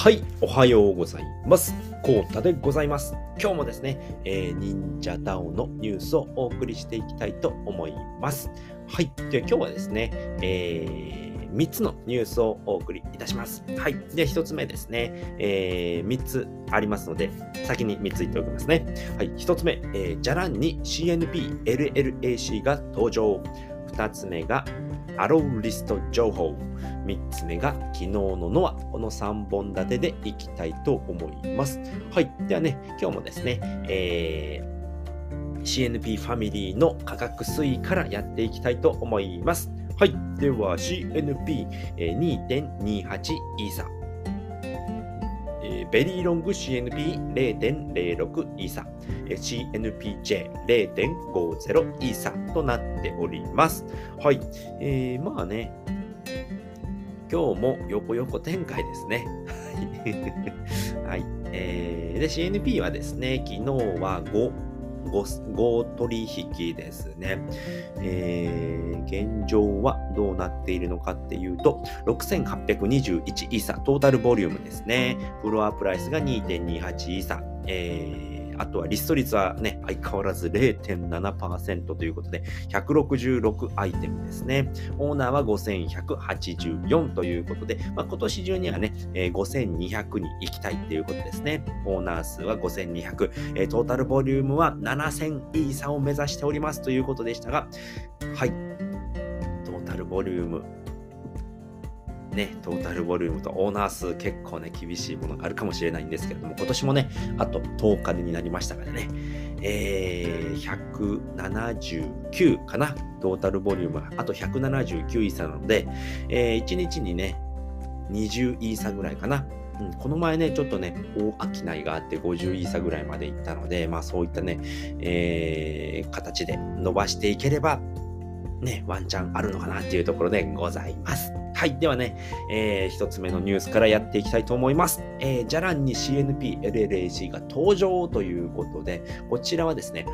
はい、おはようございます。コータでございます。今日もですね、えー、忍者ダオのニュースをお送りしていきたいと思います。はい、で今日はですね、えー、3つのニュースをお送りいたします。はい、で1つ目ですね、えー、3つありますので、先に3つ言っておきますね。はい、1つ目、えー、じゃらんに CNP、LLAC が登場。2つ目がアローリスト情報。3つ目が昨日のノア。この3本立てでいきたいと思います。はい。ではね、今日もですね、えー、CNP ファミリーの価格推移からやっていきたいと思います。はい。では CNP2.28 イーサ。ベリーロング CNP0.06 イーサ。CNPJ0.50 イーサとなっております。はい。えー、まあね、今日も横横展開ですね。はい。えー、で、CNP はですね、昨日は5、5, 取引ですね、えー。現状はどうなっているのかっていうと、6821イーサ、トータルボリュームですね。フロアプライスが2.28イーサ。えーあとはリスト率はね、相変わらず0.7%ということで、166アイテムですね。オーナーは5184ということで、まあ、今年中にはね、えー、5200に行きたいっていうことですね。オーナー数は5200、えー、トータルボリュームは7000イーサを目指しておりますということでしたが、はい。トータルボリューム、ね、トータルボリュームとオーナー数結構ね、厳しいものがあるかもしれないんですけれども、今年もね、あと10日になりましたからね、えー、179かな、トータルボリュームは、あと179イーサなので、えー、1日にね、20イーサぐらいかな。うん、この前ね、ちょっとね、大商いがあって50イーサぐらいまで行ったので、まあそういったね、えー、形で伸ばしていければ、ね、ワンチャンあるのかなっていうところでございます。はい。ではね、えー、一つ目のニュースからやっていきたいと思います。えー、じゃらんに CNP、LLAC が登場ということで、こちらはですね、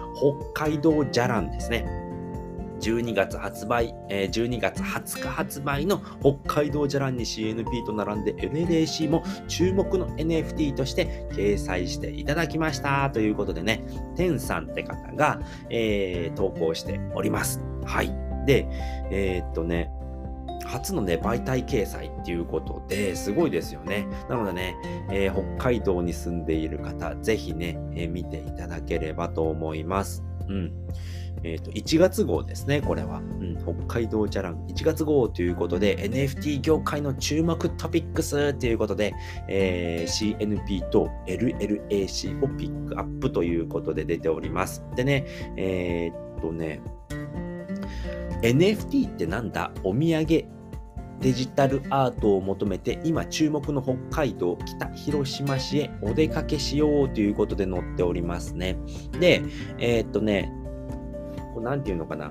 北海道じゃらんですね。12月発売、えー、12月20日発売の北海道じゃらんに CNP と並んで LLAC も注目の NFT として掲載していただきましたということでね、テンさんって方が、えー、投稿しております。はい。で、えー、っとね、初のね、媒体掲載っていうことですごいですよね。なのでね、えー、北海道に住んでいる方、ぜひね、えー、見ていただければと思います。うん。えっ、ー、と、1月号ですね、これは。うん、北海道じゃらん1月号ということで、NFT 業界の注目トピックスということで、えー、CNP と LLAC をピックアップということで出ております。でね、えっとね、NFT ってなんだ？お土産デジタルアートを求めて今注目の北海道北広島市へお出かけしようということで載っておりますね。で、えー、っとね、これなんて言うのかな。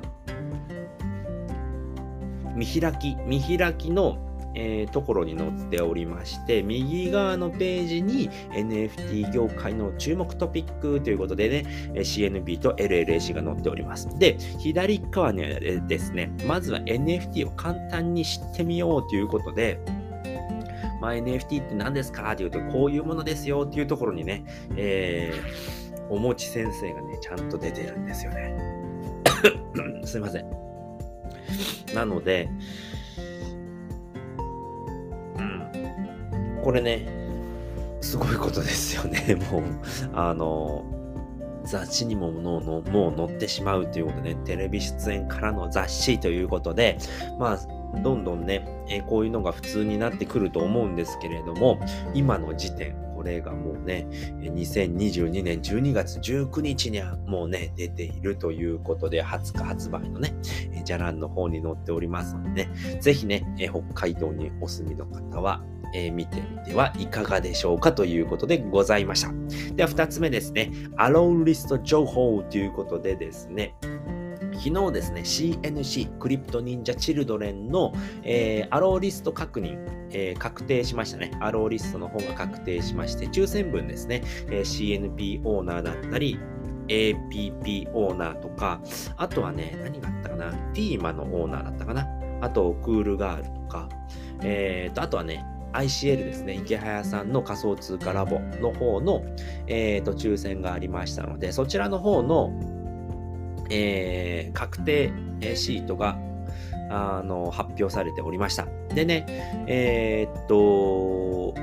見開き、見開きのえー、ところに載っておりまして、右側のページに NFT 業界の注目トピックということでね、CNP と LLAC が載っております。で、左側にはですね、まずは NFT を簡単に知ってみようということで、まあ、NFT って何ですかというと、こういうものですよっていうところにね、えー、おもち先生がね、ちゃんと出てるんですよね。すいません。なので、これね、すごいことですよね。もう、あの、雑誌にもののもう載ってしまうということで、ね、テレビ出演からの雑誌ということで、まあ、どんどんね、えこういうのが普通になってくると思うんですけれども、今の時点、れがもうね、2022年12月19日にはもうね、出ているということで、20日発売のね、じゃらんの方に載っておりますのでね、ぜひね、北海道にお住みの方は、えー、見てみてはいかがでしょうかということでございました。では2つ目ですね。アローリスト情報ということでですね。昨日ですね、CNC、クリプト忍者チルドレンの、えー、アローリスト確認、えー、確定しましたね。アローリストの方が確定しまして、抽選分ですね、え、CNP オーナーだったり、APP オーナーとか、あとはね、何があったかな、ティーマのオーナーだったかな、あと、クールガールとか、えーと、あとはね、ICL ですね、池早さんの仮想通貨ラボの方の、えー、と抽選がありましたので、そちらの方の、えー、確定シートがあの発表されておりました。でね、えー、っと、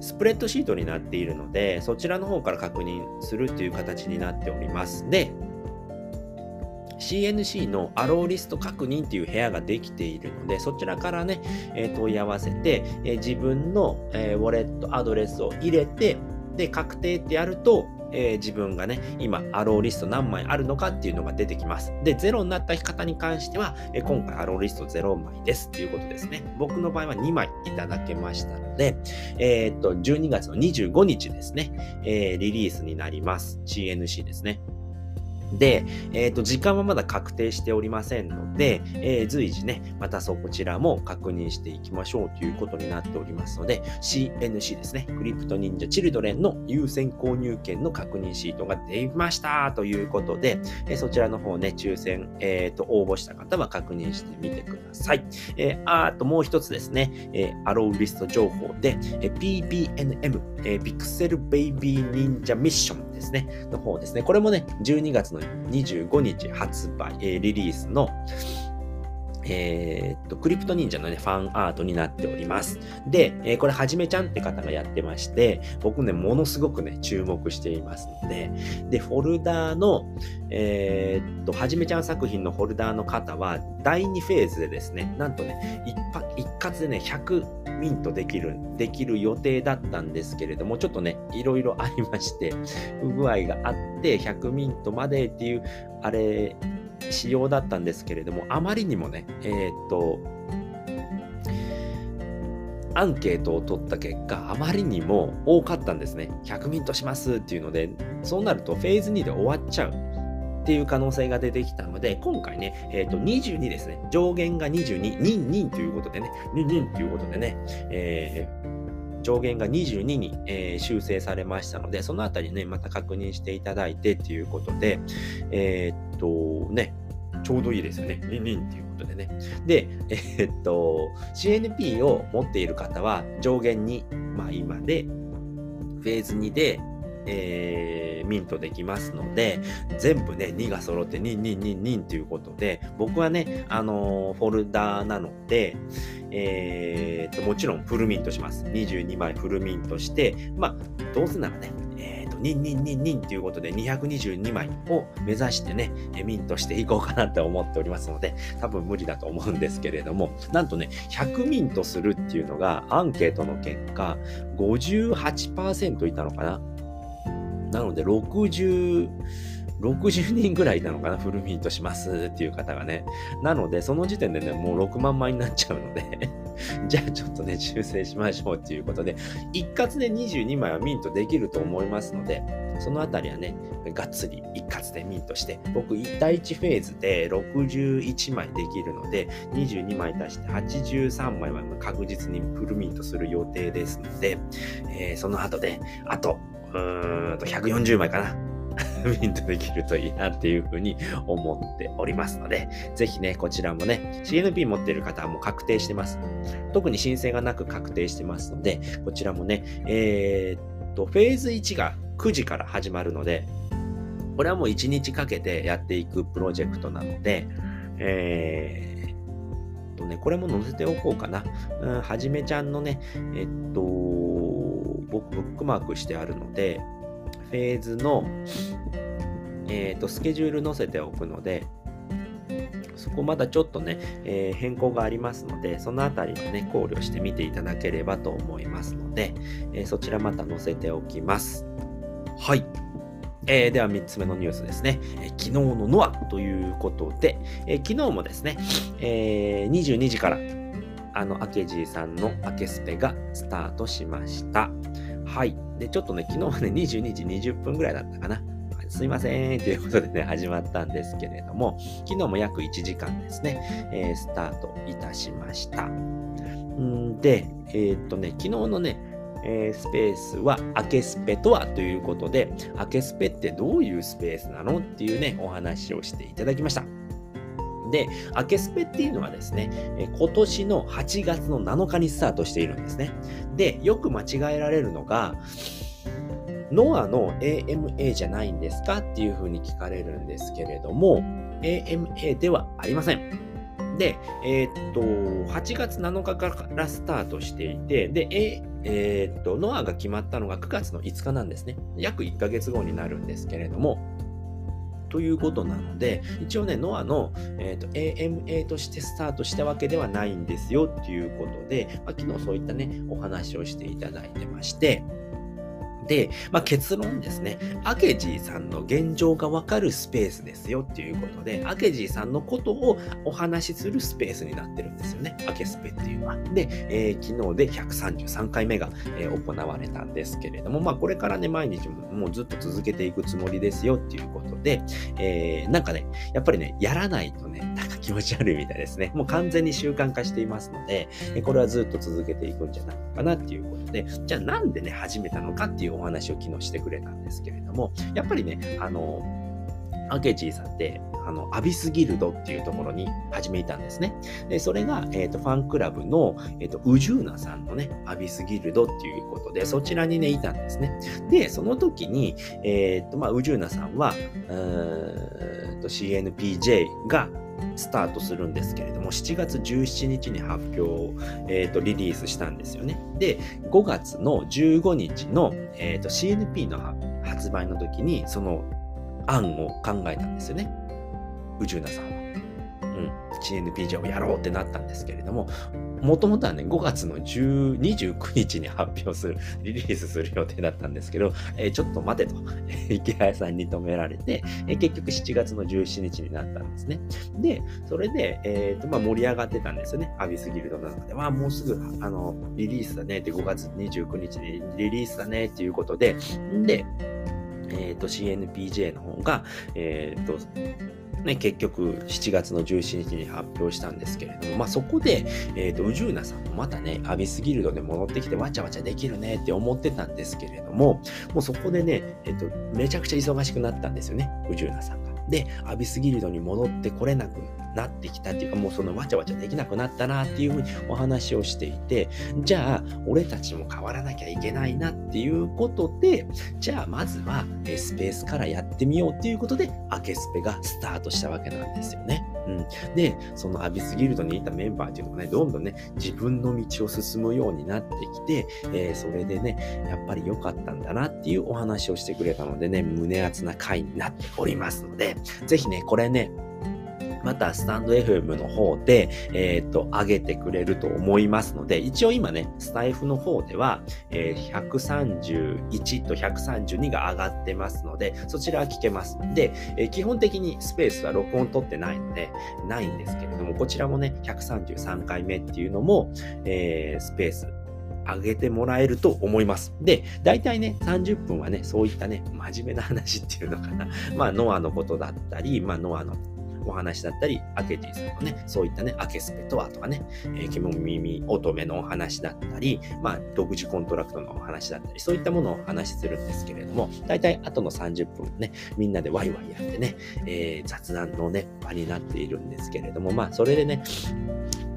スプレッドシートになっているので、そちらの方から確認するという形になっております。で、CNC のアローリスト確認っていう部屋ができているので、そちらからね、えー、問い合わせて、えー、自分の、えー、ウォレットアドレスを入れて、で、確定ってやると、えー、自分がね、今、アローリスト何枚あるのかっていうのが出てきます。で、0になった方に関しては、えー、今回アローリスト0枚ですっていうことですね。僕の場合は2枚いただけましたので、えー、っと、12月の25日ですね、えリリースになります。CNC ですね。で、えっ、ー、と、時間はまだ確定しておりませんので、えー、随時ね、またそこちらも確認していきましょうということになっておりますので、CNC ですね、クリプト忍者チルドレンの優先購入券の確認シートが出ましたということで、えー、そちらの方ね、抽選、えっ、と、応募した方は確認してみてください。えあともう一つですね、えアローリスト情報で、え PBNM、えピクセルベイビー忍者ミッションですね、の方ですね。これもね、12月の25日発売、えー、リリースの、えー、っと、クリプト忍者のね、ファンアートになっております。で、えー、これ、はじめちゃんって方がやってまして、僕ね、ものすごくね、注目していますので、で、フォルダーの、えー、っと、はじめちゃん作品のフォルダーの方は、第2フェーズでですね、なんとね、一一括でね、100ミントできる、できる予定だったんですけれども、ちょっとね、いろいろありまして、不具合があって、100ミントまでっていう、あれ、仕様だったんですけれども、あまりにもね、えー、っと、アンケートを取った結果、あまりにも多かったんですね。100ミントしますっていうので、そうなるとフェーズ2で終わっちゃうっていう可能性が出てきたので、今回ね、えっ、ー、と、22ですね。上限が22、ニンニンということでね、ニンニンということでね、えー、上限が22に、えー、修正されましたので、そのあたりね、また確認していただいてっていうことで、えー、っとね、ちょうどいいですよね。リンリンっていうことでね。で、えー、っと、CNP を持っている方は上限に、まあ今で、フェーズ2で、えー、ミントできますので、全部ね、2が揃って2、2、2、2ということで、僕はね、あのー、フォルダーなので、えー、と、もちろんフルミントします。22枚フルミントして、まあ、どうせならね、えー、と、ニンニンニンニンということで222枚を目指してね、ミントしていこうかなって思っておりますので、多分無理だと思うんですけれども、なんとね、100ミントするっていうのがアンケートの結果、58%いたのかななので、60、60人ぐらいなのかな、フルミントしますっていう方がね。なので、その時点でね、もう6万枚になっちゃうので じゃあちょっとね、修正しましょうっていうことで、一括で22枚はミントできると思いますので、そのあたりはね、がっつり一括でミントして、僕、第1フェーズで61枚できるので、22枚足して83枚は確実にフルミントする予定ですので、えー、その後で、あと、うーんと140枚かな。ミントできるといいなっていうふうに思っておりますので、ぜひね、こちらもね、CNP 持っている方はもう確定してます。特に申請がなく確定してますので、こちらもね、えー、っと、フェーズ1が9時から始まるので、これはもう1日かけてやっていくプロジェクトなので、えー、とね、これも載せておこうかな。うん、はじめちゃんのね、えっと、ブックマークしてあるので、フェーズの、えーと、スケジュール載せておくので、そこまだちょっとね、えー、変更がありますので、そのあたりをね、考慮してみていただければと思いますので、えー、そちらまた載せておきます。はい。えー、では3つ目のニュースですね。えー、昨日のノアということで、えー、昨日もですね、え22時からあの、明治さんの明けスペがスタートしました。はい。で、ちょっとね、昨日はね、22時20分ぐらいだったかな。すいません。ということでね、始まったんですけれども、昨日も約1時間ですね、えー、スタートいたしました。んで、えー、っとね、昨日のね、えー、スペースは、明けスペとはということで、明けスペってどういうスペースなのっていうね、お話をしていただきました。で、アケスペっていうのはですね、今年の8月の7日にスタートしているんですね。で、よく間違えられるのが、ノアの AMA じゃないんですかっていうふうに聞かれるんですけれども、AMA ではありません。で、えー、っと、8月7日からスタートしていて、で、ええー、っと、ノアが決まったのが9月の5日なんですね。約1ヶ月後になるんですけれども、ということなので、一応ね、ノアの、えーと、AMA としてスタートしたわけではないんですよっていうことで、まあ、昨日そういったね、お話をしていただいてまして、で、まあ、結論ですね。アケジーさんの現状がわかるスペースですよっていうことで、アケジーさんのことをお話しするスペースになってるんですよね。アケスペっていうのは。で、えー、昨日で133回目が、えー、行われたんですけれども、まあこれからね、毎日もうずっと続けていくつもりですよっていうことで、えー、なんかね、やっぱりね、やらないとね、なんか気持ち悪いみたいですね。もう完全に習慣化していますので、これはずっと続けていくんじゃないかなっていうことで、じゃあなんでね、始めたのかっていうお話を昨日してくれたんですけれども、やっぱりね、あの、アケジーさんって、あの、アビスギルドっていうところに始めたんですね。で、それが、えっ、ー、と、ファンクラブの、えっ、ー、と、ウジューナさんのね、アビスギルドっていうことで、そちらにね、いたんですね。で、その時に、えっ、ー、と、まあ、ウジューナさんは、うーんと、CNPJ が、スタートするんですけれども、7月17日に発表を、えーと、リリースしたんですよね。で、5月の15日の、えーと、CNP の発売の時に、その案を考えたんですよね。宇宙なさんは。うん。CNP 上をやろうってなったんですけれども、もともとはね、5月の10 29日に発表する、リリースする予定だったんですけど、えー、ちょっと待てと、池谷さんに止められて、えー、結局7月の17日になったんですね。で、それで、えーとまあ、盛り上がってたんですよね。アビスギルドの中で。わあ、もうすぐ、あの、リリースだねって、5月29日にリリースだねっていうことで、で、えっ、と、CNPJ の方が、えっ、と、ね、結局7月の17日に発表したんですけれども、まあ、そこで、えっ、ー、と、宇宙なさんもまたね、アビスギルドで戻ってきてわちゃわちゃできるねって思ってたんですけれども、もうそこでね、えっ、と、めちゃくちゃ忙しくなったんですよね、ウジューナさん。で、アビスギルドに戻ってこれなくなってきたっていうか、もうそのわちゃわちゃできなくなったなっていうふうにお話をしていて、じゃあ、俺たちも変わらなきゃいけないなっていうことで、じゃあまずはスペースからやってみようっていうことで、アケスペがスタートしたわけなんですよね。うん。で、そのアビスギルドにいたメンバーっていうのがね、どんどんね、自分の道を進むようになってきて、えー、それでね、やっぱり良かったんだなっていうお話をしてくれたのでね、胸熱な回になっておりますので、ぜひね、これね、またスタンド FM の方で、えっ、ー、と、上げてくれると思いますので、一応今ね、スタイフの方では、えー、131と132が上がってますので、そちらは聞けます。で、えー、基本的にスペースは録音取ってないので、ないんですけれども、こちらもね、133回目っていうのも、えー、スペース上げてもらえると思います。で、大体ね、30分はね、そういったね、真面目な話っていうのかな。まあ、ノアのことだったり、まあ、ノアのお話だったり、アケティさんのね、そういったね、アケスペとはとかね、えー、ケモ耳乙女のお話だったり、まあ、独自コントラクトのお話だったり、そういったものをお話しするんですけれども、大体後の30分ね、みんなでワイワイやってね、えー、雑談のね、場になっているんですけれども、まあ、それでね、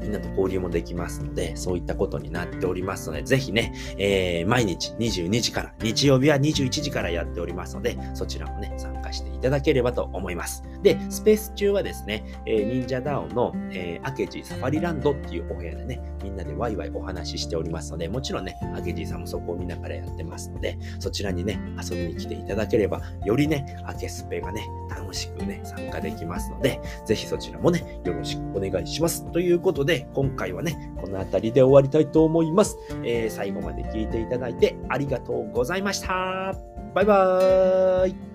みんなと交流もできますので、そういったことになっておりますので、ぜひね、えー、毎日22時から、日曜日は21時からやっておりますので、そちらもね、参加していただければと思います。で、スペース中はですね、えー、忍者ダウンの、えー、アケジサファリランドっていうお部屋でね、みんなでワイワイお話ししておりますので、もちろんね、アケジさんもそこを見ながらやってますので、そちらにね、遊びに来ていただければ、よりね、アケスペがね、楽しくね、参加できますので、ぜひそちらもね、よろしくお願いします。ということで、今回はね、この辺りで終わりたいと思います。えー、最後まで聞いていただいてありがとうございました。バイバーイ